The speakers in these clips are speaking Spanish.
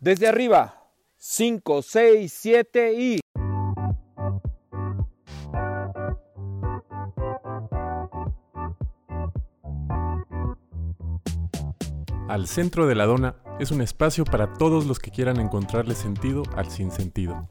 Desde arriba, 5, 6, 7 y... Al centro de la dona es un espacio para todos los que quieran encontrarle sentido al sinsentido.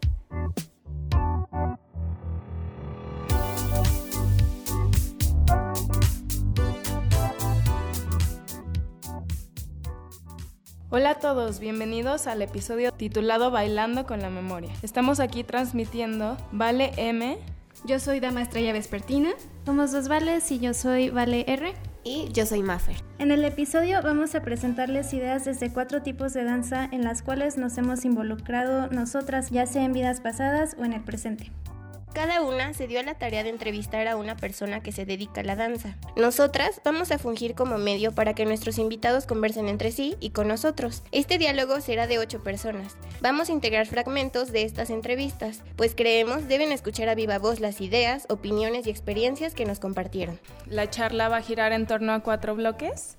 A todos, bienvenidos al episodio titulado Bailando con la Memoria. Estamos aquí transmitiendo Vale M. Yo soy Dama Estrella Vespertina. Somos dos Vales y yo soy Vale R. Y yo soy Maffer. En el episodio vamos a presentarles ideas desde cuatro tipos de danza en las cuales nos hemos involucrado nosotras, ya sea en vidas pasadas o en el presente. Cada una se dio a la tarea de entrevistar a una persona que se dedica a la danza. Nosotras vamos a fungir como medio para que nuestros invitados conversen entre sí y con nosotros. Este diálogo será de ocho personas. Vamos a integrar fragmentos de estas entrevistas, pues creemos deben escuchar a viva voz las ideas, opiniones y experiencias que nos compartieron. La charla va a girar en torno a cuatro bloques.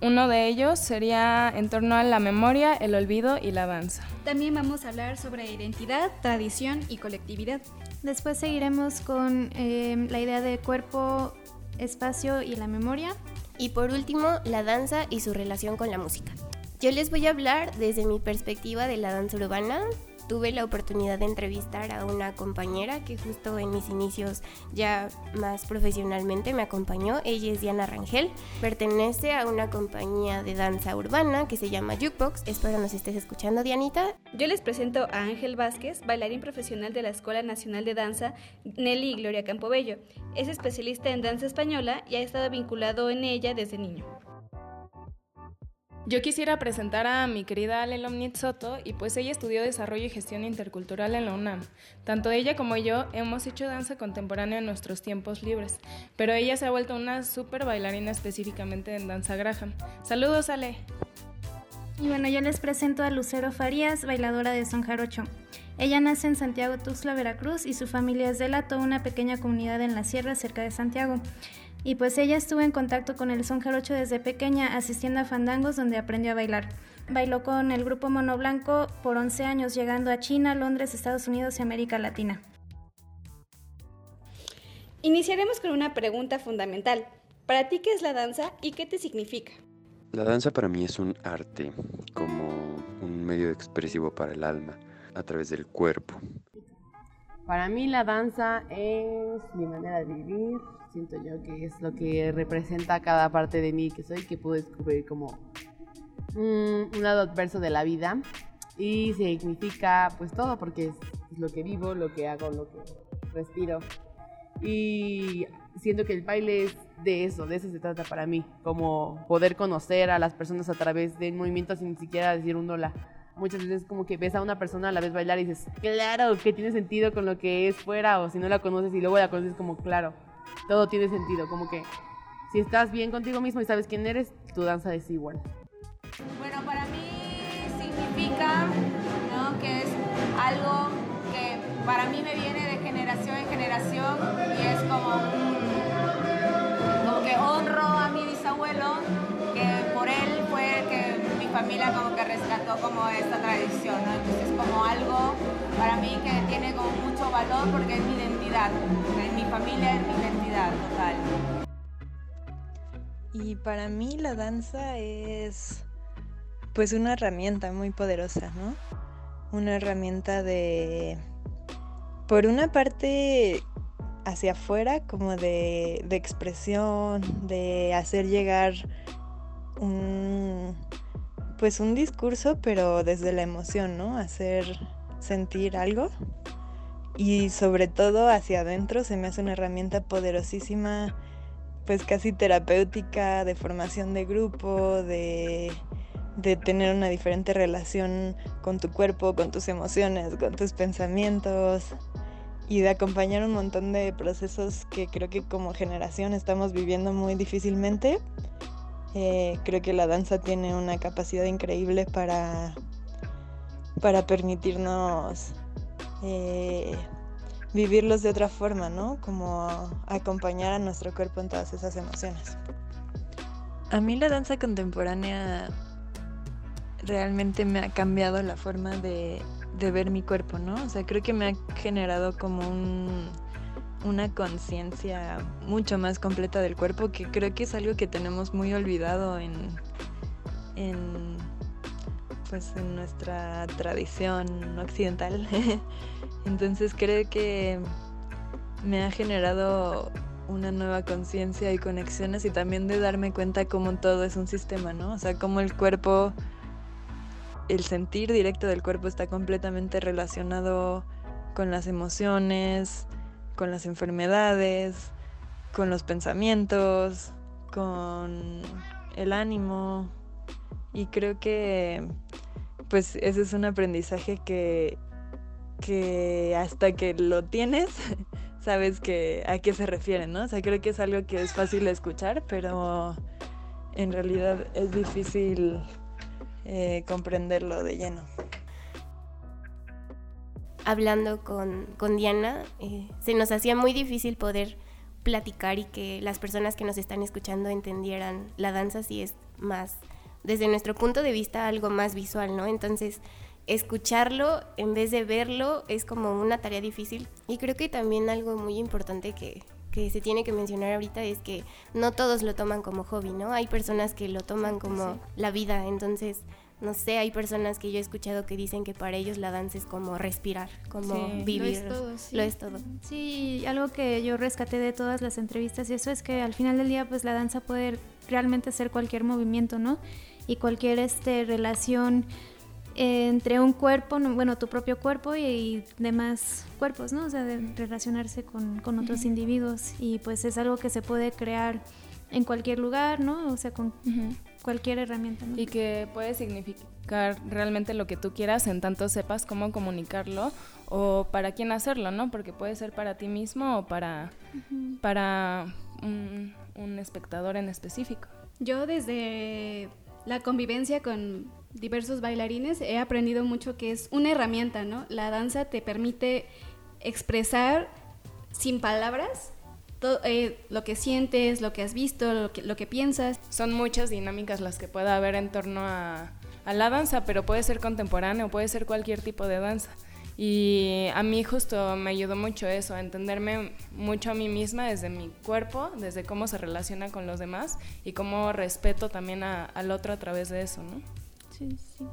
Uno de ellos sería en torno a la memoria, el olvido y la danza. También vamos a hablar sobre identidad, tradición y colectividad. Después seguiremos con eh, la idea de cuerpo, espacio y la memoria. Y por último, la danza y su relación con la música. Yo les voy a hablar desde mi perspectiva de la danza urbana, tuve la oportunidad de entrevistar a una compañera que justo en mis inicios ya más profesionalmente me acompañó. Ella es Diana Rangel, pertenece a una compañía de danza urbana que se llama Jukebox. Espero nos estés escuchando, Dianita. Yo les presento a Ángel Vázquez, bailarín profesional de la Escuela Nacional de Danza Nelly y Gloria Campobello. Es especialista en danza española y ha estado vinculado en ella desde niño. Yo quisiera presentar a mi querida Ale Lomnitz Soto y pues ella estudió desarrollo y gestión intercultural en la UNAM. Tanto ella como yo hemos hecho danza contemporánea en nuestros tiempos libres, pero ella se ha vuelto una súper bailarina específicamente en danza Graham. Saludos Ale. Y bueno, yo les presento a Lucero Farías, bailadora de son jarocho. Ella nace en Santiago Tuxtla, Veracruz y su familia es de Lato, una pequeña comunidad en la sierra cerca de Santiago. Y pues ella estuvo en contacto con el son jarocho desde pequeña, asistiendo a fandangos donde aprendió a bailar. Bailó con el grupo Mono Blanco por 11 años, llegando a China, Londres, Estados Unidos y América Latina. Iniciaremos con una pregunta fundamental. ¿Para ti qué es la danza y qué te significa? La danza para mí es un arte, como un medio expresivo para el alma, a través del cuerpo. Para mí la danza es mi manera de vivir, siento yo que es lo que representa cada parte de mí que soy, que puedo descubrir como un, lado adverso de la vida. Y significa pues todo porque es, es, lo que vivo, lo que hago, lo que respiro. Y siento que el baile es de eso, de eso se trata para mí, como poder conocer a las personas a través de movimientos sin siquiera decir un hola. Muchas veces como que ves a una persona a la vez bailar y dices, claro, que tiene sentido con lo que es fuera, o si no la conoces y luego la conoces como, claro, todo tiene sentido, como que si estás bien contigo mismo y sabes quién eres, tu danza es igual. Bueno, para mí significa ¿no? que es algo que para mí me viene de generación en generación y es como como que honro a mi bisabuelo, que por él fue que mi familia como que rescató como esta tradición, ¿no? Entonces es como algo para mí que tiene como mucho valor porque es mi identidad, en mi familia es mi identidad total. Y para mí la danza es pues una herramienta muy poderosa, ¿no? Una herramienta de, por una parte, hacia afuera, como de, de expresión, de hacer llegar un, pues un discurso, pero desde la emoción, ¿no? Hacer sentir algo. Y sobre todo hacia adentro se me hace una herramienta poderosísima, pues casi terapéutica, de formación de grupo, de, de tener una diferente relación con tu cuerpo, con tus emociones, con tus pensamientos y de acompañar un montón de procesos que creo que como generación estamos viviendo muy difícilmente. Eh, creo que la danza tiene una capacidad increíble para, para permitirnos eh, vivirlos de otra forma, ¿no? Como acompañar a nuestro cuerpo en todas esas emociones. A mí la danza contemporánea realmente me ha cambiado la forma de, ver mi cuerpo, ¿no? O sea, creo que me ha generado como un, una conciencia mucho más completa del cuerpo, que creo que es algo que tenemos muy olvidado en, en pues en nuestra tradición occidental. Entonces creo que me ha generado una nueva conciencia y conexiones y también de darme cuenta cómo todo es un sistema, ¿no? O sea, cómo el cuerpo, el sentir directo del cuerpo está completamente relacionado con las emociones, con las enfermedades, con los pensamientos, con el ánimo. Y creo que pues ese es un aprendizaje que, que hasta que lo tienes, sabes que a qué se refiere, ¿no? O sea, creo que es algo que es fácil de escuchar, pero en realidad es difícil eh, comprenderlo de lleno. Hablando con, con Diana, eh, se nos hacía muy difícil poder platicar y que las personas que nos están escuchando entendieran la danza si es más, desde nuestro punto de vista, algo más visual, ¿no? Entonces, escucharlo en vez de verlo es como una tarea difícil. Y creo que también algo muy importante que, que se tiene que mencionar ahorita es que no todos lo toman como hobby, ¿no? Hay personas que lo toman como la vida, entonces, no sé, hay personas que yo he escuchado que dicen que para ellos la danza es como respirar, como Sí, vivir. Lo es todo, sí. Lo es todo. Sí, algo que yo rescaté de todas las entrevistas y eso es que al final del día pues la danza puede realmente ser cualquier movimiento, ¿no? Y cualquier este relación entre un cuerpo, no- bueno, tu propio cuerpo y, y demás cuerpos, ¿no? O sea, de relacionarse con, con otros individuos y pues es algo que se puede crear en cualquier lugar, ¿no? O sea, con cualquier herramienta, ¿no? Y que puede significar realmente lo que tú quieras en tanto sepas cómo comunicarlo o para quién hacerlo, ¿no? Porque puede ser para ti mismo o para, para un, un espectador en específico. Yo desde la convivencia con diversos bailarines he aprendido mucho que es una herramienta, ¿no? La danza te permite expresar sin palabras to- eh, lo que sientes, lo que has visto, lo que, lo que piensas. Son muchas dinámicas las que puede haber en torno a, a la danza, pero puede ser contemporáneo, puede ser cualquier tipo de danza. Y a mí justo me ayudó mucho eso, a entenderme mucho a mí misma desde mi cuerpo, desde cómo se relaciona con los demás y cómo respeto también a- al otro a través de eso, ¿no? Sí, sí.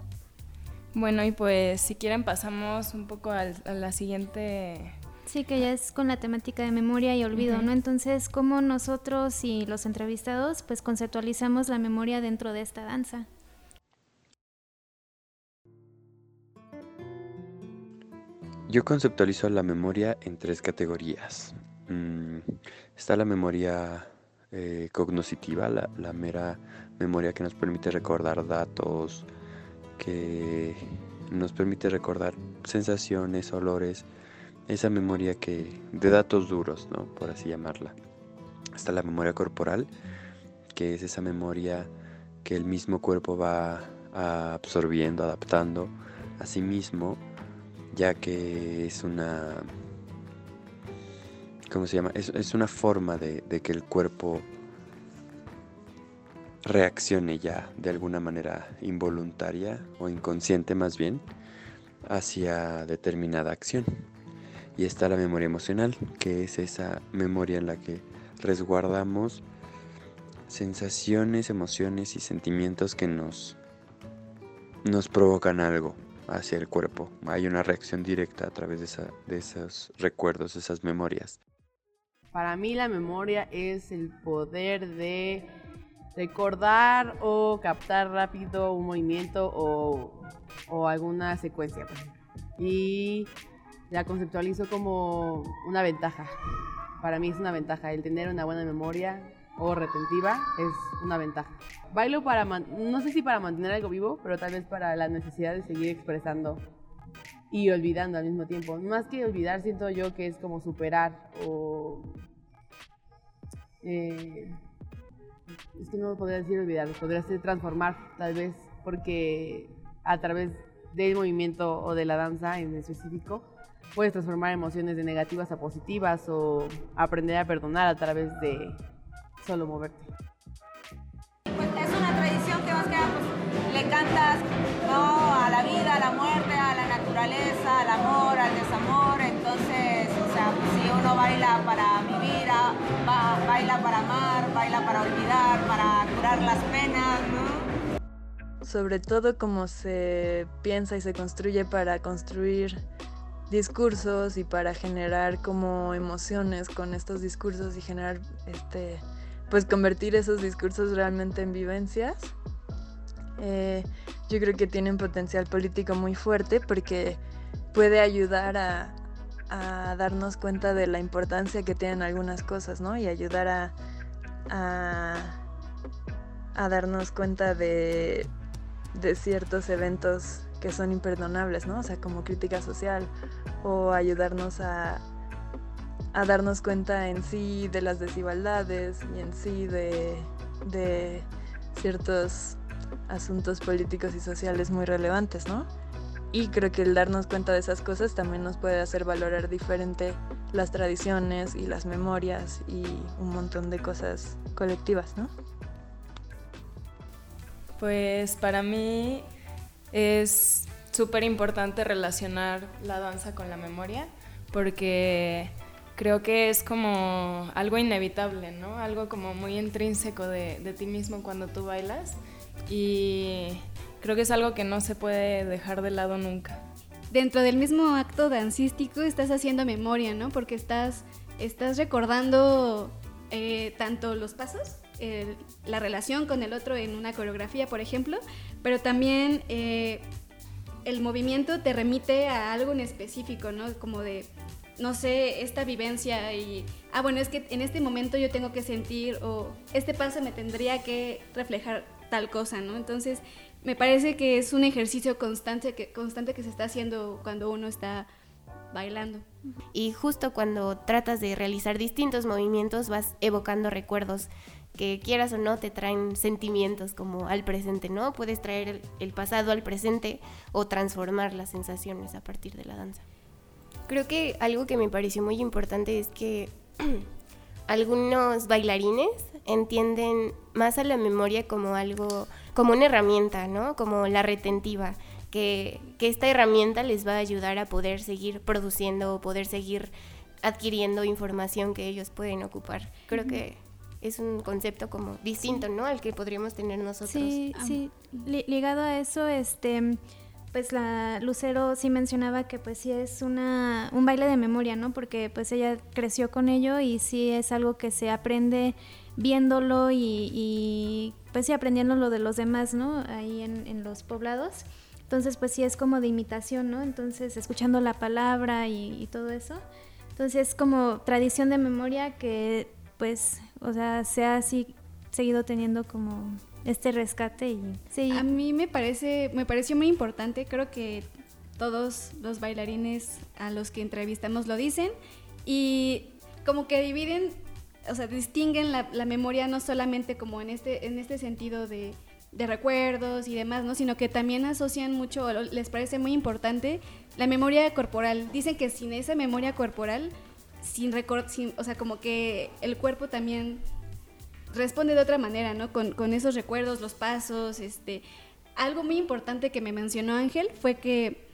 Bueno, y pues si quieren pasamos un poco al- a la siguiente... Sí, que ya es con la temática de memoria y olvido. ¿no? Entonces, ¿cómo nosotros y los entrevistados pues conceptualizamos la memoria dentro de esta danza? Yo conceptualizo la memoria en tres categorías. Mm, está la memoria eh, cognoscitiva, la, la mera memoria que nos permite recordar datos, que nos permite recordar sensaciones, olores, esa memoria que de datos duros, ¿no? Por así llamarla. Está la memoria corporal, que es esa memoria que el mismo cuerpo va absorbiendo, adaptando a sí mismo ya que es una ¿cómo se llama? Es, es una forma de, de que el cuerpo reaccione ya de alguna manera involuntaria o inconsciente más bien hacia determinada acción. Y está la memoria emocional, que es esa memoria en la que resguardamos sensaciones, emociones y sentimientos que nos, nos provocan algo hacia el cuerpo. Hay una reacción directa a través de, esa- de esos recuerdos, esas memorias. Para mí la memoria es el poder de recordar o captar rápido un movimiento o, o alguna secuencia. ejemplo. Y la conceptualizo como una ventaja. Para mí es una ventaja. El tener una buena memoria o retentiva es una ventaja. Bailo para, no sé si para mantener algo vivo, pero tal vez para la necesidad de seguir expresando y olvidando al mismo tiempo. Más que olvidar, siento yo que es como superar o... eh, es que no podría decir olvidar, podría ser transformar tal vez, porque a través del movimiento o de la danza en específico, puedes transformar emociones de negativas a positivas o aprender a perdonar a través de solo moverte. Pues es una tradición que más que nada pues, le cantas la vida, a la muerte, a la naturaleza, al amor, al desamor. Uno baila para vivir, baila para amar, baila para olvidar, para curar las penas. Sobre todo como se piensa y se construye para construir discursos y para generar como emociones con estos discursos y generar este pues convertir esos discursos realmente en vivencias eh, yo creo que tiene un potencial político muy fuerte porque puede ayudar a, darnos cuenta de la importancia que tienen algunas cosas, ¿no? Y ayudar a, a, darnos cuenta de, de, ciertos eventos que son imperdonables, ¿no? O sea, como crítica social o ayudarnos a, a darnos cuenta en sí de las desigualdades y en sí de, de ciertos asuntos políticos y sociales muy relevantes, ¿no? Y creo que el darnos cuenta de esas cosas también nos puede hacer valorar diferente las tradiciones y las memorias y un montón de cosas colectivas, ¿no? Pues para mí es súper importante relacionar la danza con la memoria porque creo que es como algo inevitable, ¿no? Algo como muy intrínseco de, de ti mismo cuando tú bailas y creo que es algo que no se puede dejar de lado nunca. Dentro del mismo acto dancístico estás haciendo memoria, ¿no? Porque estás, estás recordando eh, tanto los pasos, la relación con el otro en una coreografía, por ejemplo, pero también eh, el movimiento te remite a algo en específico, ¿no? Como de, no sé, esta vivencia y, ah, bueno, es que en este momento yo tengo que sentir o este paso me tendría que reflejar tal cosa, ¿no? Entonces, me parece que es un ejercicio constante que, constante que se está haciendo cuando uno está bailando. Y justo cuando tratas de realizar distintos movimientos vas evocando recuerdos que quieras o no te traen sentimientos como al presente, ¿no? Puedes traer el pasado al presente o transformar las sensaciones a partir de la danza. Creo que algo que me pareció muy importante es que algunos bailarines entienden más a la memoria como algo, como una herramienta, ¿no? Como la retentiva, que, esta herramienta les va a ayudar a poder seguir produciendo o poder seguir adquiriendo información que ellos pueden ocupar. Creo que es un concepto como distinto, ¿no? Al que podríamos tener nosotros. Sí, sí. ligado a eso, este pues la Lucero sí mencionaba que pues sí es una, un baile de memoria, ¿no? Porque pues ella creció con ello y sí es algo que se aprende viéndolo y, pues sí aprendiendo lo de los demás, ¿no? Ahí en, los poblados. Entonces pues sí es como de imitación, ¿no? Entonces escuchando la palabra y, todo eso. Entonces es como tradición de memoria que pues, o sea, se ha así seguido teniendo como este rescate y. A mí me parece, me pareció muy importante, creo que todos los bailarines a los que entrevistamos lo dicen y como que dividen, o sea, distinguen la, memoria no solamente como en este, en este sentido de, recuerdos y demás, ¿no? Sino que también asocian mucho, les parece muy importante la memoria corporal. Dicen que sin esa memoria corporal, sin, sin o sea, como que el cuerpo también responde de otra manera, ¿no? Con, esos recuerdos, los pasos, este... Algo muy importante que me mencionó Ángel fue que,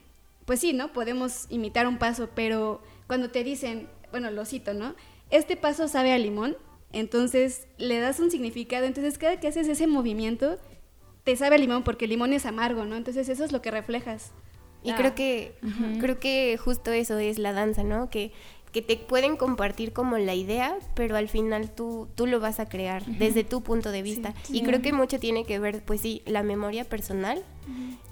pues sí, ¿no? Podemos imitar un paso, pero cuando te dicen, bueno, lo cito, ¿no? Este paso sabe a limón, entonces le das un significado, entonces cada que haces ese movimiento, te sabe a limón porque el limón es amargo, ¿no? Entonces eso es lo que reflejas. Y creo que creo que justo eso es la danza, ¿no? Que que te pueden compartir como la idea, pero al final tú, tú lo vas a crear desde tu punto de vista. Y creo que mucho tiene que ver, pues sí, la memoria personal,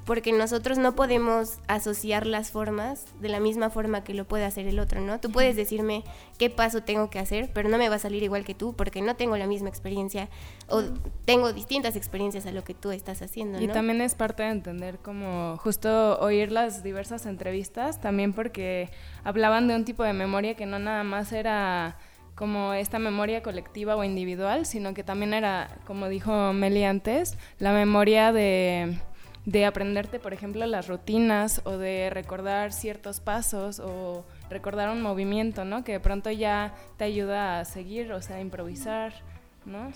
porque nosotros no podemos asociar las formas de la misma forma que lo puede hacer el otro, ¿no? Tú puedes decirme qué paso tengo que hacer, pero no me va a salir igual que tú porque no tengo la misma experiencia o tengo distintas experiencias a lo que tú estás haciendo, Y también es parte de entender como justo oír las diversas entrevistas, también porque hablaban de un tipo de memoria que no nada más era como esta memoria colectiva o individual, sino que también era, como dijo Meli antes, la memoria de de aprenderte, por ejemplo, las rutinas o de recordar ciertos pasos o recordar un movimiento, ¿no? Que de pronto ya te ayuda a seguir, o sea, a improvisar ¿no?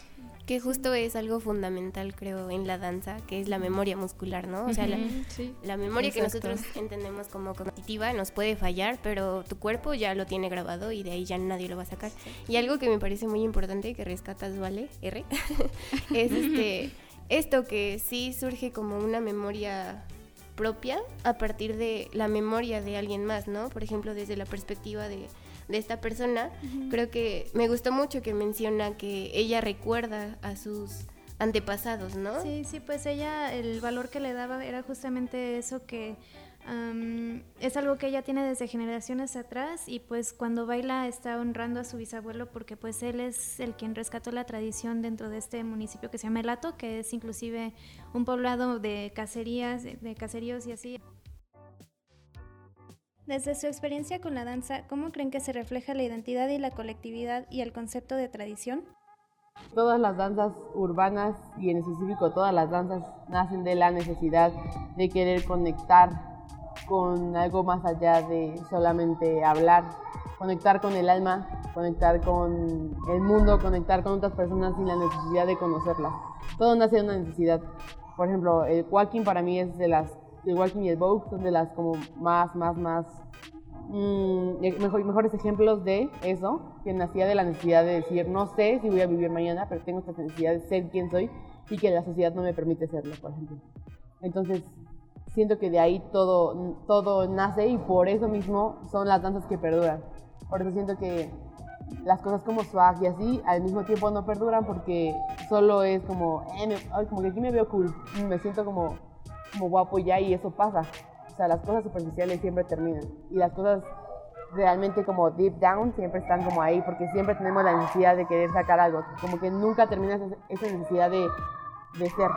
Que justo es algo fundamental, creo, en la danza, que es la memoria muscular, ¿no? O sea, la, Sí. la memoria que Exacto. nosotros entendemos como cognitiva nos puede fallar, pero tu cuerpo ya lo tiene grabado y de ahí ya nadie lo va a sacar. Y algo que me parece muy importante que rescatas, ¿vale? R, es este, esto que sí surge como una memoria propia a partir de la memoria de alguien más, ¿no? Por ejemplo, desde la perspectiva de, de esta persona, creo que me gustó mucho que menciona que ella recuerda a sus antepasados, ¿no? Sí, sí, pues ella, el valor que le daba era justamente eso que am, es algo que ella tiene desde generaciones atrás y pues cuando baila está honrando a su bisabuelo porque pues él es el quien rescató la tradición dentro de este municipio que se llama Elato, que es inclusive un poblado de cacerías, de, de caseríos y así. Desde su experiencia con la danza, ¿cómo creen que se refleja la identidad y la colectividad y el concepto de tradición? Todas las danzas urbanas y en específico todas las danzas nacen de la necesidad de querer conectar con algo más allá de solamente hablar, conectar con el alma, conectar con el mundo, conectar con otras personas sin la necesidad de conocerlas. Todo nace de una necesidad. Por ejemplo, el walking para mí es de las, el walking y el vogue son de las como más, más, más mm, eh, mejor- mejores ejemplos de eso, que nacía de la necesidad de decir, no sé si voy a vivir mañana, pero tengo esta necesidad de ser quien soy y que la sociedad no me permite serlo, por ejemplo. Entonces, siento que de ahí todo, todo nace y por eso mismo son las danzas que perduran. Por eso siento que las cosas como swag y así al mismo tiempo no perduran porque solo es como, eh, me- ay, como que aquí me veo cool, me siento como, como guapo ya y eso pasa. O sea, las cosas superficiales siempre terminan y las cosas realmente como deep down siempre están como ahí porque siempre tenemos la necesidad de querer sacar algo, como que nunca terminas esa- necesidad de, de ser.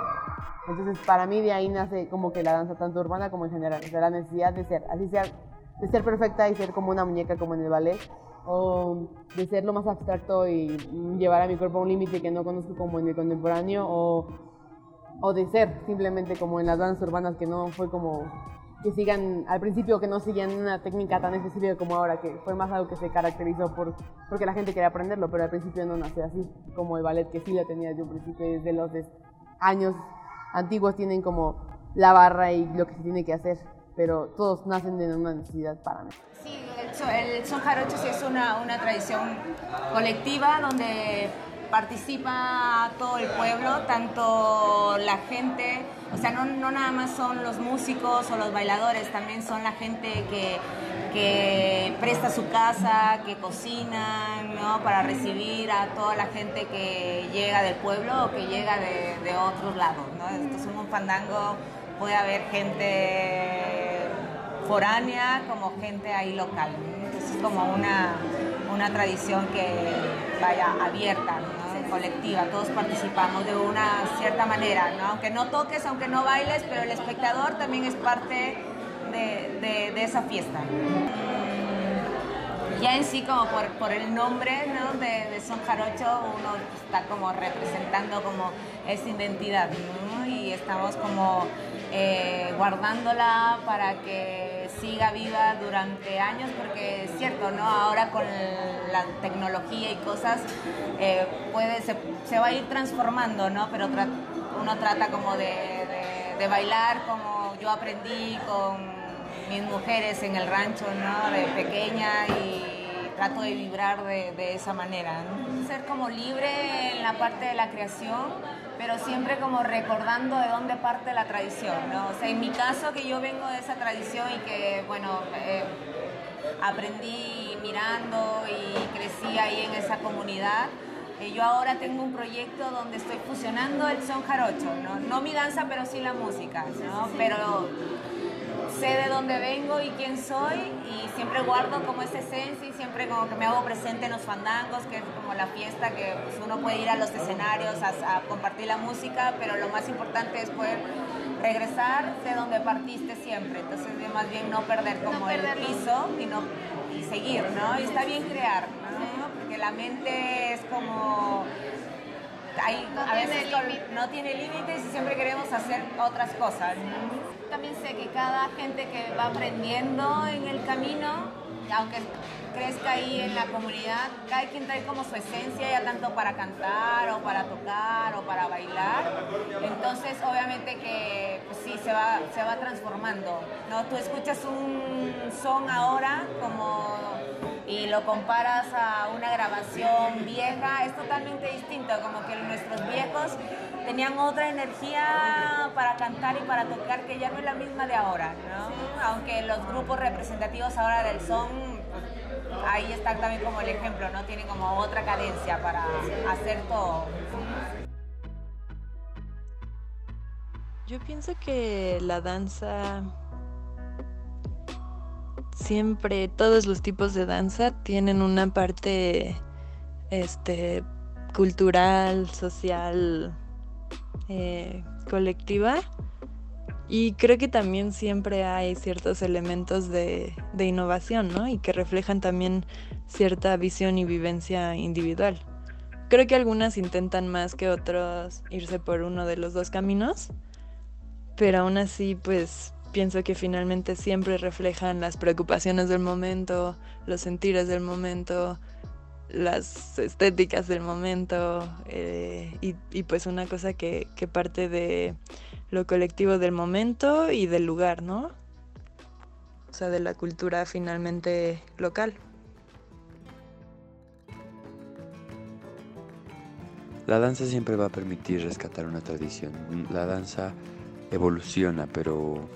Entonces, para mí de ahí nace como que la danza tanto urbana como en general, o sea, la necesidad de ser, así sea, de ser perfecta y ser como una muñeca como en el ballet, o de ser lo más abstracto y llevar a mi cuerpo a un límite que no conozco como en el contemporáneo, o, o de ser simplemente como en las danzas urbanas que no fue como que sigan, al principio que no siguen una técnica tan específica como ahora, que fue más algo que se caracterizó por, porque la gente quería aprenderlo, pero al principio no nació así, como el ballet que sí lo tenía desde un principio, desde los años antiguos tienen como la barra y lo que se tiene que hacer, pero todos nacen de una necesidad para mí. Sí, el el son jarocho sí es una, una tradición colectiva donde participa todo el pueblo, tanto la gente, o sea, no, no nada más son los músicos o los bailadores, también son la gente que, que presta su casa, que cocina, ¿no? Para recibir a toda la gente que llega del pueblo o que llega de, de otros lados, ¿no? Esto es un fandango, puede haber gente foránea como gente ahí local. ¿no? Entonces es como una, una tradición que vaya abierta, ¿no? colectiva, todos participamos de una cierta manera, ¿no? aunque no toques, aunque no bailes, pero el espectador también es parte de, esa fiesta. Ya en sí, como por, el nombre ¿no? de, de Son Jarocho, uno está como representando como esa identidad y estamos como eh, guardándola para que siga viva durante años, porque es cierto, ¿no? Ahora con la tecnología y cosas eh, puede, se, va a ir transformando, ¿no? Pero tra- uno trata como de bailar como yo aprendí con mis mujeres en el rancho, ¿no? De pequeña y trato de vibrar de, de esa manera, ¿no? Ser como libre en la parte de la creación, pero siempre como recordando de dónde parte la tradición, ¿no? O sea, en mi caso que yo vengo de esa tradición y que, bueno, eh, aprendí mirando y crecí ahí en esa comunidad. eh, yo ahora tengo un proyecto donde estoy fusionando el son jarocho, ¿no? No mi danza, pero sí la música, ¿no? Pero sé de dónde vengo y quién soy y siempre guardo como esa esencia y siempre como que me hago presente en los fandangos, que es como la fiesta que pues, uno puede ir a los escenarios a, a compartir la música, pero lo más importante es poder regresar de donde partiste siempre. Entonces, de más bien no perder como el piso y, no, y seguir, ¿no? Y está bien crear, ¿no? Porque la mente es como... hay- No a tiene veces no tiene límites y siempre queremos hacer otras cosas. También sé que cada gente que va aprendiendo en el camino aunque crezca ahí en la comunidad, cada quien trae como su esencia, ya tanto para cantar o para tocar o para bailar. Entonces, obviamente que pues sí, se va, se va transformando. ¿no? Tú escuchas un son ahora como y lo comparas a una grabación vieja, es totalmente distinto, como que nuestros viejos tenían otra energía para cantar y para tocar que ya no es la misma de ahora, ¿no? Aunque los grupos representativos ahora del son, ahí está también como el ejemplo, ¿no? Tienen como otra cadencia para hacer todo. Yo pienso que la danza siempre todos los tipos de danza tienen una parte este cultural, social, eh, colectiva. Y creo que también siempre hay ciertos elementos de, de innovación, ¿no? Y que reflejan también cierta visión y vivencia individual. Creo que algunas intentan más que otros irse por uno de los dos caminos, pero aún así, pues pienso que finalmente siempre reflejan las preocupaciones del momento, los sentires del momento, las estéticas del momento eh, y, pues una cosa que, que, parte de lo colectivo del momento y del lugar, ¿no? O sea, de la cultura finalmente local. La danza siempre va a permitir rescatar una tradición. La danza evoluciona, pero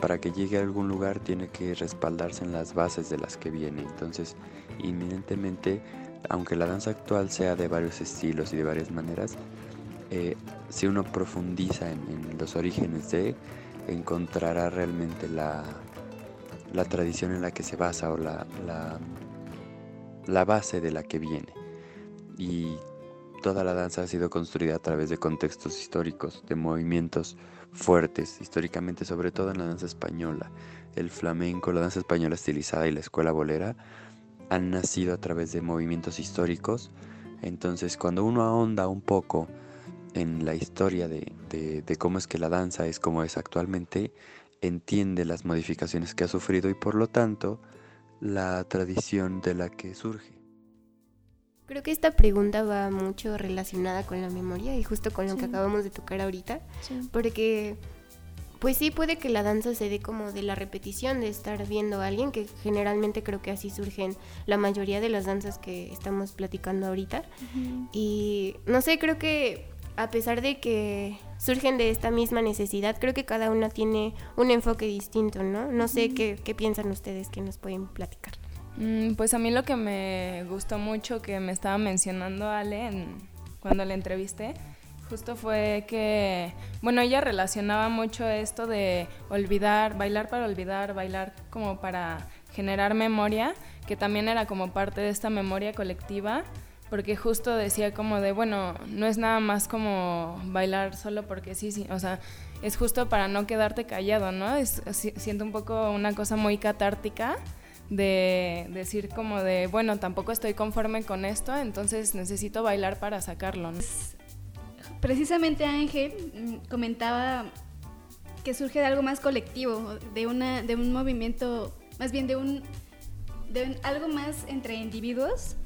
para que llegue a algún lugar tiene que respaldarse en las bases de las que viene. Entonces, inminentemente, aunque la danza actual sea de varios estilos y de varias maneras, eh, si uno profundiza en, los orígenes de, encontrará realmente la, tradición en la que se basa o la, la, la base de la que viene. Y toda la danza ha sido construida a través de contextos históricos, de movimientos fuertes, históricamente, sobre todo en la danza española. El flamenco, la danza española estilizada y la escuela bolera han nacido a través de movimientos históricos. Entonces, cuando uno ahonda un poco en la historia de, de, cómo es que la danza es como es actualmente, entiende las modificaciones que ha sufrido y por lo tanto la tradición de la que surge. Creo que esta pregunta va mucho relacionada con la memoria y justo con lo que acabamos de tocar ahorita, porque pues sí puede que la danza se dé como de la repetición de estar viendo a alguien, que generalmente creo que así surgen la mayoría de las danzas que estamos platicando ahorita. Y no sé, creo que a pesar de que surgen de esta misma necesidad, creo que cada una tiene un enfoque distinto, ¿no? No sé qué, qué piensan ustedes que nos pueden platicar. Mm, pues a mí lo que me gustó mucho que me estaba mencionando Ale cuando la entrevisté, justo fue que, bueno, ella relacionaba mucho esto de olvidar, bailar para olvidar, bailar como para generar memoria, que también era como parte de esta memoria colectiva, porque justo decía como de, bueno, no es nada más como bailar solo porque sí, sí, o sea, es justo para no quedarte callado, ¿no? Es, siento un poco una cosa muy catártica de decir como de, bueno, tampoco estoy conforme con esto, entonces necesito bailar para sacarlo. Precisamente Ángel mm, comentaba que surge de algo más colectivo, de, una, de un movimiento, más bien de un, de algo más entre individuos.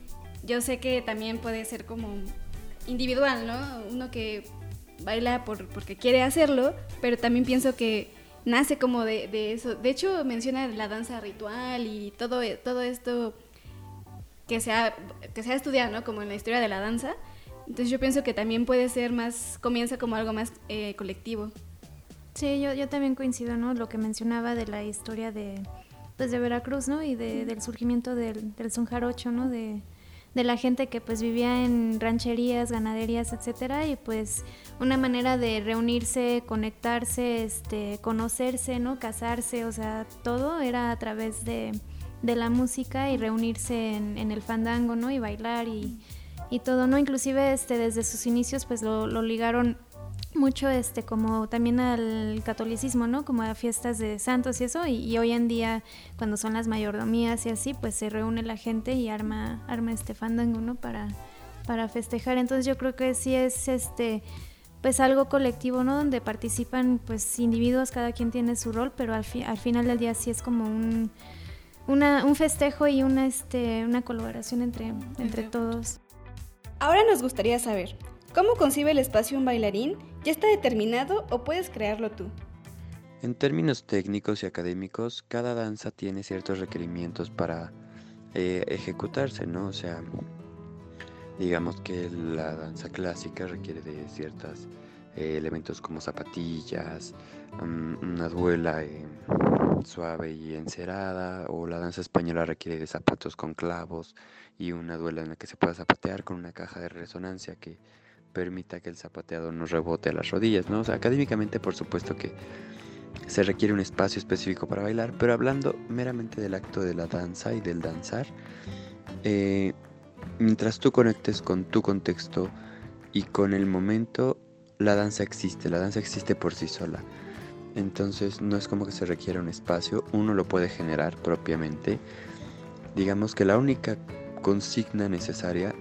Yo sé que también puede ser como individual, ¿no? Uno que baila por, porque quiere hacerlo, pero también pienso que nace como de, eso. De hecho, menciona la danza ritual y todo, todo esto que se, ha, que se ha estudiado, ¿no? Como en la historia de la danza. Entonces yo pienso que también puede ser más, comienza como algo más eh, colectivo. Sí, yo, yo también coincido, ¿no? Lo que mencionaba de la historia de, pues, de Veracruz, ¿no? Y de, del surgimiento del, del son jarocho, ¿no? De, de la gente que pues vivía en rancherías, ganaderías, etcétera, y pues una manera de reunirse, conectarse, este, conocerse, ¿no? Casarse, o sea, todo era a través de, de la música y reunirse en, en, el fandango, ¿no? Y bailar y, y, todo, ¿no? Inclusive este, desde sus inicios pues lo, lo ligaron mucho este como también al catolicismo, ¿no? Como a fiestas de santos y eso, y, hoy en día cuando son las mayordomías y así, pues se reúne la gente y arma, arma este fandango, ¿no? Para, para festejar. Entonces yo creo que sí es este pues algo colectivo, ¿no? Donde participan pues individuos, cada quien tiene su rol, pero al, al final del día sí es como un un festejo y una, este, una colaboración entre, entre todos. Ahora nos gustaría saber, ¿cómo concibe el espacio un bailarín? ¿Ya está determinado o puedes crearlo tú? En términos técnicos y académicos, cada danza tiene ciertos requerimientos para eh, ejecutarse, ¿no? O sea, digamos que la danza clásica requiere de ciertos eh, elementos como zapatillas, mm, una duela eh, suave y encerada, o la danza española requiere de zapatos con clavos y una duela en la que se pueda zapatear con una caja de resonancia que permita que el zapateado no rebote a las rodillas, ¿no? O sea, académicamente por supuesto que se requiere un espacio específico para bailar, pero hablando meramente del acto de la danza y del danzar, eh, mientras tú conectes con tu contexto y con el momento, la danza existe, la danza existe por sí sola. Entonces no es como que se requiera un espacio, uno lo puede generar propiamente. Digamos que la única consigna necesaria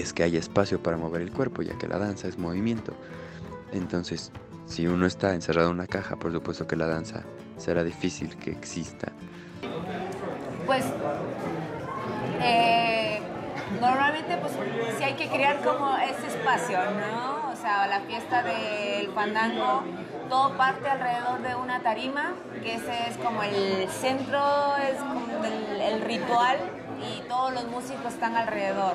es que haya espacio para mover el cuerpo, ya que la danza es movimiento. Entonces, si uno está encerrado en una caja, por supuesto que la danza será difícil que exista. Pues eh, normalmente pues sí hay que crear como ese espacio, ¿no? O sea, la fiesta del fandango, todo parte alrededor de una tarima, que ese es como el centro, es como el ritual y todos los músicos están alrededor.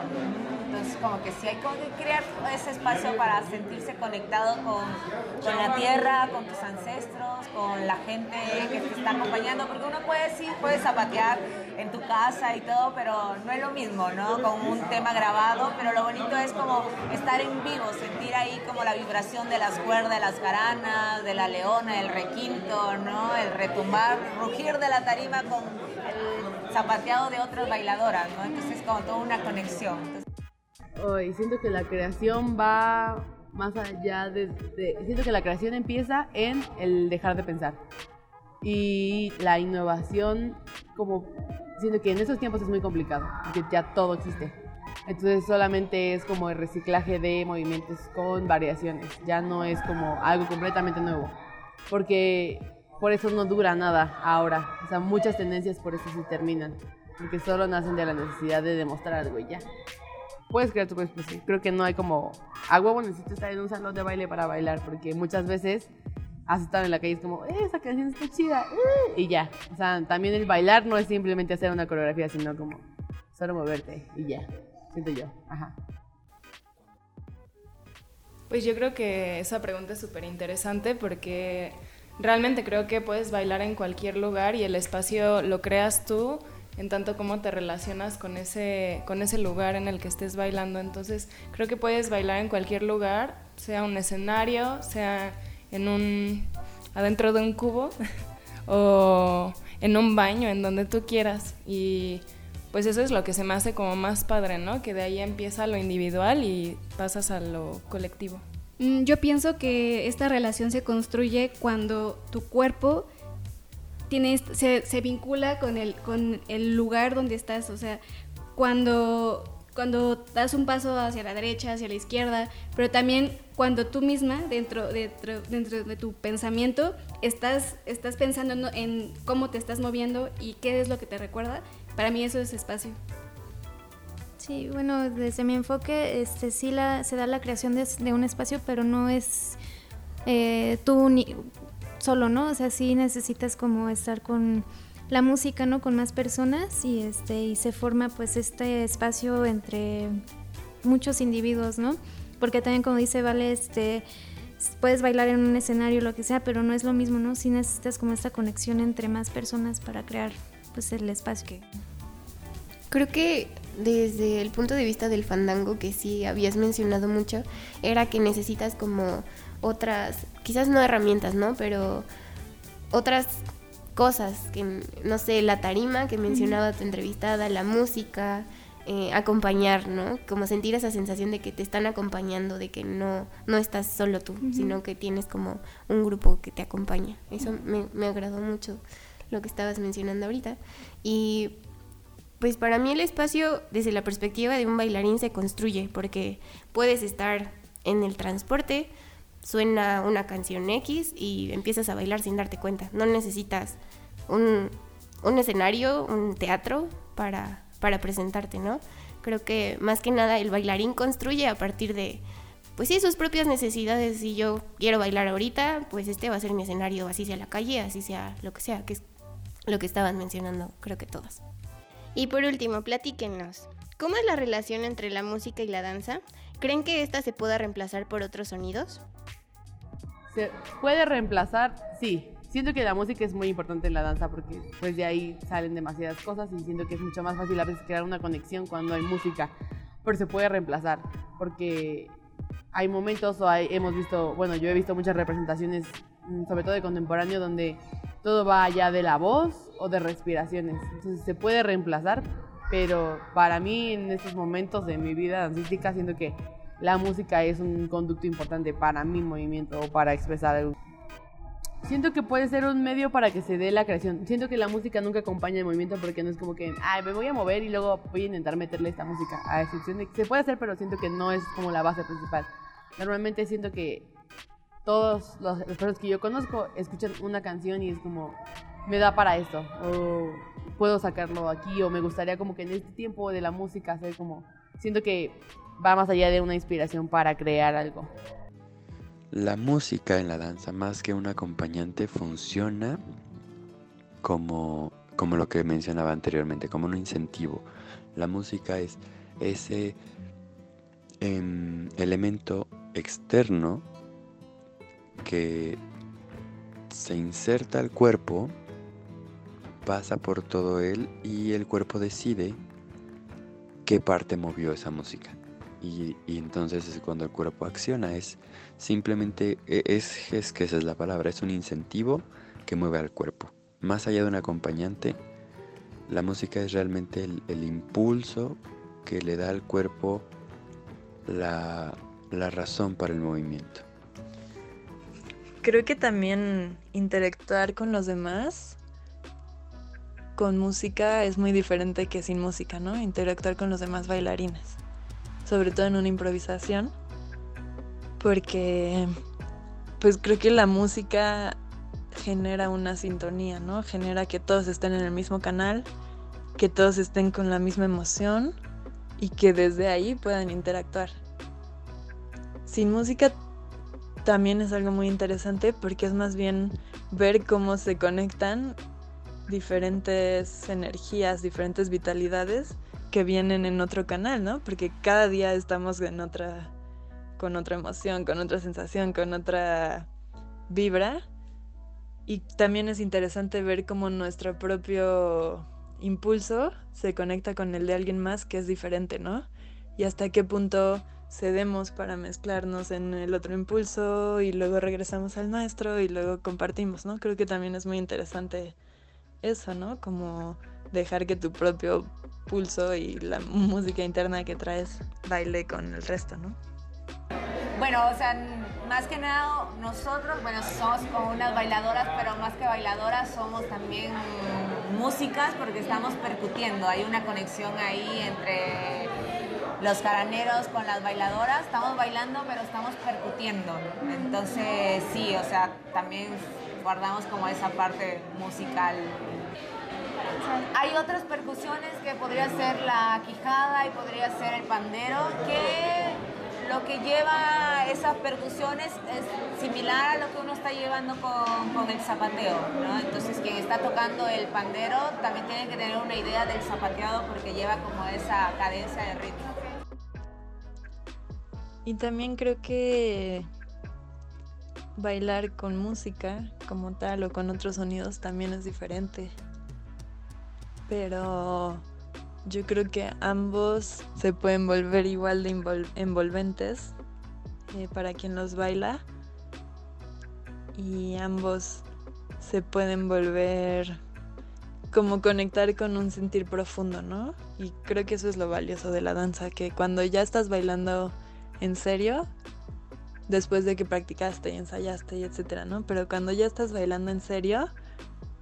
Entonces, como que sí hay que crear ese espacio para sentirse conectado con, la tierra, con tus ancestros, con la gente que te está acompañando, porque uno puede sí, puede zapatear en tu casa y todo, pero no es lo mismo, ¿no? Con un tema grabado, pero lo bonito es como estar en vivo, sentir ahí como la vibración de las cuerdas, de las garanas, de la leona, el requinto, ¿no? El retumbar, rugir de la tarima con el zapateado de otras bailadoras, ¿no? Entonces es como toda una conexión y siento que la creación va más allá de, Siento que la creación empieza en el dejar de pensar. Y la innovación, como... Siento que en esos tiempos es muy complicado, porque ya todo existe. Entonces solamente es como el reciclaje de movimientos con variaciones. Ya no es como algo completamente nuevo. Porque por eso no dura nada ahora. O sea, muchas tendencias por eso se terminan. Porque solo nacen de la necesidad de demostrar algo y ya puedes crear tu propio pues Creo que no hay como, a huevo necesito estar en un salón de baile para bailar, porque muchas veces has estado en la calle es como, eh, esa canción está chida, eh", y ya. O sea, también el bailar no es simplemente hacer una coreografía, sino como solo moverte y ya. Siento yo, ajá. Pues yo creo que esa pregunta es súper interesante porque realmente creo que puedes bailar en cualquier lugar y el espacio lo creas tú en tanto como te relacionas con ese, con ese lugar en el que estés bailando. Entonces creo que puedes bailar en cualquier lugar, sea un escenario, sea en un, adentro de un cubo o en un baño, en donde tú quieras. Y pues eso es lo que se me hace como más padre, ¿no? Que de ahí empieza lo individual y pasas a lo colectivo. Mm, yo pienso que esta relación se construye cuando tu cuerpo se, se, vincula con el, con el lugar donde estás, o sea, cuando, cuando das un paso hacia la derecha, hacia la izquierda, pero también cuando tú misma, dentro, dentro, dentro de tu pensamiento, estás, estás pensando en cómo te estás moviendo y qué es lo que te recuerda, para mí eso es espacio. Sí, bueno, desde mi enfoque, este, sí la, se da la creación de, un espacio, pero no es eh, tú solo, ¿no? O sea, sí necesitas como estar con la música, ¿no? Con más personas y este y se forma pues este espacio entre muchos individuos, ¿no? Porque también como dice Vale, este puedes bailar en un escenario lo que sea, pero no es lo mismo, ¿no? Sí necesitas como esta conexión entre más personas para crear pues el espacio que Creo que desde el punto de vista del fandango que sí habías mencionado mucho, era que necesitas como otras, quizás no herramientas, ¿no? Pero otras cosas, que no sé, la tarima que mencionaba tu entrevistada, la música, eh, acompañar, ¿no? Como sentir esa sensación de que te están acompañando, de que no, no estás solo tú, sino que tienes como un grupo que te acompaña. Eso me, me agradó mucho lo que estabas mencionando ahorita. Y pues para mí el espacio desde la perspectiva de un bailarín se construye porque puedes estar en el transporte, suena una canción X y empiezas a bailar sin darte cuenta. No necesitas un un escenario, un teatro para, para presentarte, ¿no? Creo que más que nada el bailarín construye a partir de, pues sí, sus propias necesidades. Si yo quiero bailar ahorita, pues este va a ser mi escenario, así sea la calle, así sea lo que sea, que es lo que estaban mencionando, creo que todas. Y por último, platíquenos. ¿Cómo es la relación entre la música y la danza? ¿Creen que esta se pueda reemplazar por otros sonidos? ¿Se puede reemplazar? Sí. Siento que la música es muy importante en la danza porque pues de ahí salen demasiadas cosas y siento que es mucho más fácil a veces crear una conexión cuando hay música. Pero se puede reemplazar porque hay momentos o hay, hemos visto, bueno, yo he visto muchas representaciones, mm, sobre todo de contemporáneo, donde todo va allá de la voz o de respiraciones. Entonces se puede reemplazar, pero para mí en estos momentos de mi vida dancística siento que la música es un conducto importante para mi movimiento o para expresar algo. Siento que puede ser un medio para que se dé la creación. Siento que la música nunca acompaña el movimiento porque no es como que, ay, me voy a mover y luego voy a intentar meterle esta música. A excepción de que se puede hacer, pero siento que no es como la base principal. Normalmente siento que todos los, las personas que yo conozco escuchan una canción y es como, me da para esto, o puedo sacarlo aquí, o me gustaría como que en este tiempo de la música hacer como, siento que va más allá de una inspiración para crear algo. La música en la danza, más que un acompañante, funciona como, como lo que mencionaba anteriormente, como un incentivo. La música es ese em, elemento externo que se inserta al cuerpo, pasa por todo él y el cuerpo decide qué parte movió esa música. Y, entonces es cuando el cuerpo acciona, es simplemente, e, es, es que esa es la palabra, es un incentivo que mueve al cuerpo. Más allá de un acompañante, la música es realmente el, el impulso que le da al cuerpo la, la razón para el movimiento. Creo que también interactuar con los demás con música es muy diferente que sin música, ¿no? Interactuar con los demás bailarines, sobre todo en una improvisación, porque pues creo que la música genera una sintonía, ¿no? Genera que todos estén en el mismo canal, que todos estén con la misma emoción y que desde ahí puedan interactuar. Sin música también es algo muy interesante porque es más bien ver cómo se conectan diferentes energías, diferentes vitalidades que vienen en otro canal, ¿no? Porque cada día estamos en otra con otra emoción, con otra sensación, con otra vibra. Y también es interesante ver cómo nuestro propio impulso se conecta con el de alguien más que es diferente, ¿no? Y hasta qué punto cedemos para mezclarnos en el otro impulso y luego regresamos al nuestro y luego compartimos, ¿no? Creo que también es muy interesante eso, ¿no? Como dejar que tu propio pulso y la música interna que traes baile con el resto, ¿no? Bueno, o sea, más que nada nosotros, bueno, somos como unas bailadoras, pero más que bailadoras somos también músicas porque estamos percutiendo, hay una conexión ahí entre los caraneros con las bailadoras, estamos bailando pero estamos percutiendo. Entonces sí, o sea, también guardamos como esa parte musical. Hay otras percusiones que podría ser la quijada y podría ser el pandero, que lo que lleva esas percusiones es similar a lo que uno está llevando con, con el zapateo, ¿no? Entonces quien está tocando el pandero también tiene que tener una idea del zapateado porque lleva como esa cadencia de ritmo. Y también creo que bailar con música como tal o con otros sonidos también es diferente. Pero yo creo que ambos se pueden volver igual de envolventes eh, para quien los baila. Y ambos se pueden volver como conectar con un sentir profundo, ¿no? Y creo que eso es lo valioso de la danza, que cuando ya estás bailando en serio, después de que practicaste y ensayaste y etcétera, ¿no? Pero cuando ya estás bailando en serio,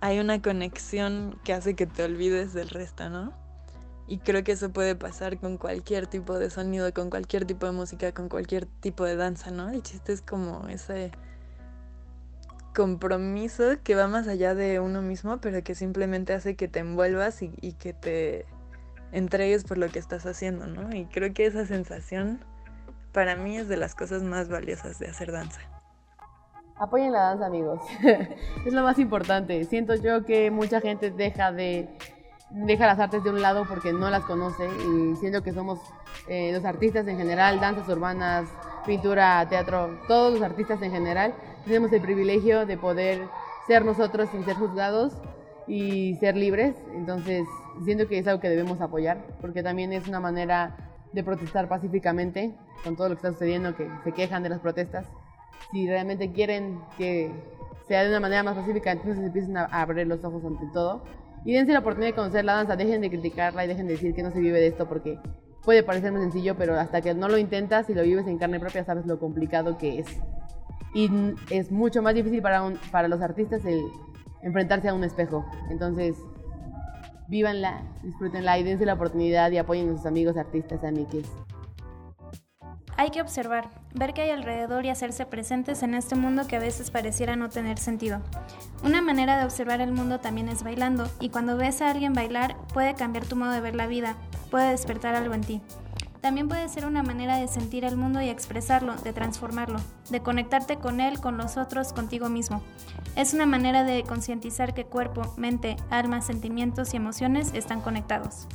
hay una conexión que hace que te olvides del resto, ¿no? Y creo que eso puede pasar con cualquier tipo de sonido, con cualquier tipo de música, con cualquier tipo de danza, ¿no? El chiste es como ese compromiso que va más allá de uno mismo, pero que simplemente hace que te envuelvas y, y que te entregues por lo que estás haciendo, ¿no? Y creo que esa sensación para mí es de las cosas más valiosas de hacer danza. Apoyen la danza, amigos. es lo más importante. Siento yo que mucha gente deja de deja las artes de un lado porque no las conoce y siento que somos eh, los artistas en general, danzas urbanas, pintura, teatro, todos los artistas en general, tenemos el privilegio de poder ser nosotros sin ser juzgados y ser libres. Entonces, siento que es algo que debemos apoyar porque también es una manera de protestar pacíficamente con todo lo que está sucediendo, que se quejan de las protestas. Si realmente quieren que sea de una manera más pacífica, entonces empiecen a abrir los ojos ante todo y dense la oportunidad de conocer la danza, dejen de criticarla y dejen de decir que no se vive de esto porque puede parecer muy sencillo, pero hasta que no lo intentas y lo vives en carne propia sabes lo complicado que es. Y es mucho más difícil para, para los artistas el enfrentarse a un espejo. Entonces, vívanla, disfrútenla y dense la oportunidad y apoyen a sus amigos artistas, amigues. Hay que observar, ver qué hay alrededor y hacerse presentes en este mundo que a veces pareciera no tener sentido. Una manera de observar el mundo también es bailando, y cuando ves a alguien bailar puede cambiar tu modo de ver la vida, puede despertar algo en ti. También puede ser una manera de sentir el mundo y expresarlo, de transformarlo, de conectarte con él, con los otros, contigo mismo. Es una manera de concientizar que cuerpo, mente, alma, sentimientos y emociones están conectados.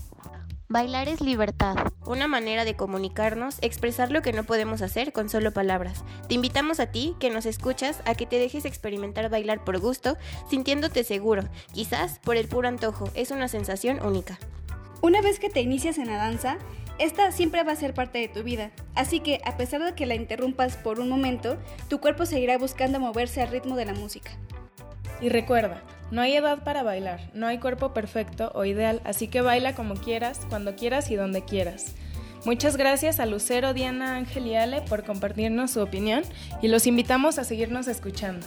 Bailar es libertad, una manera de comunicarnos, expresar lo que no podemos hacer con solo palabras. Te invitamos a ti, que nos escuchas, a que te dejes experimentar bailar por gusto, sintiéndote seguro, quizás por el puro antojo, es una sensación única. Una vez que te inicias en la danza, esta siempre va a ser parte de tu vida, así que a pesar de que la interrumpas por un momento, tu cuerpo seguirá buscando moverse al ritmo de la música. Y recuerda, no hay edad para bailar, no hay cuerpo perfecto o ideal, así que baila como quieras, cuando quieras y donde quieras. Muchas gracias a Lucero, Diana, Ángel y Ale por compartirnos su opinión y los invitamos a seguirnos escuchando.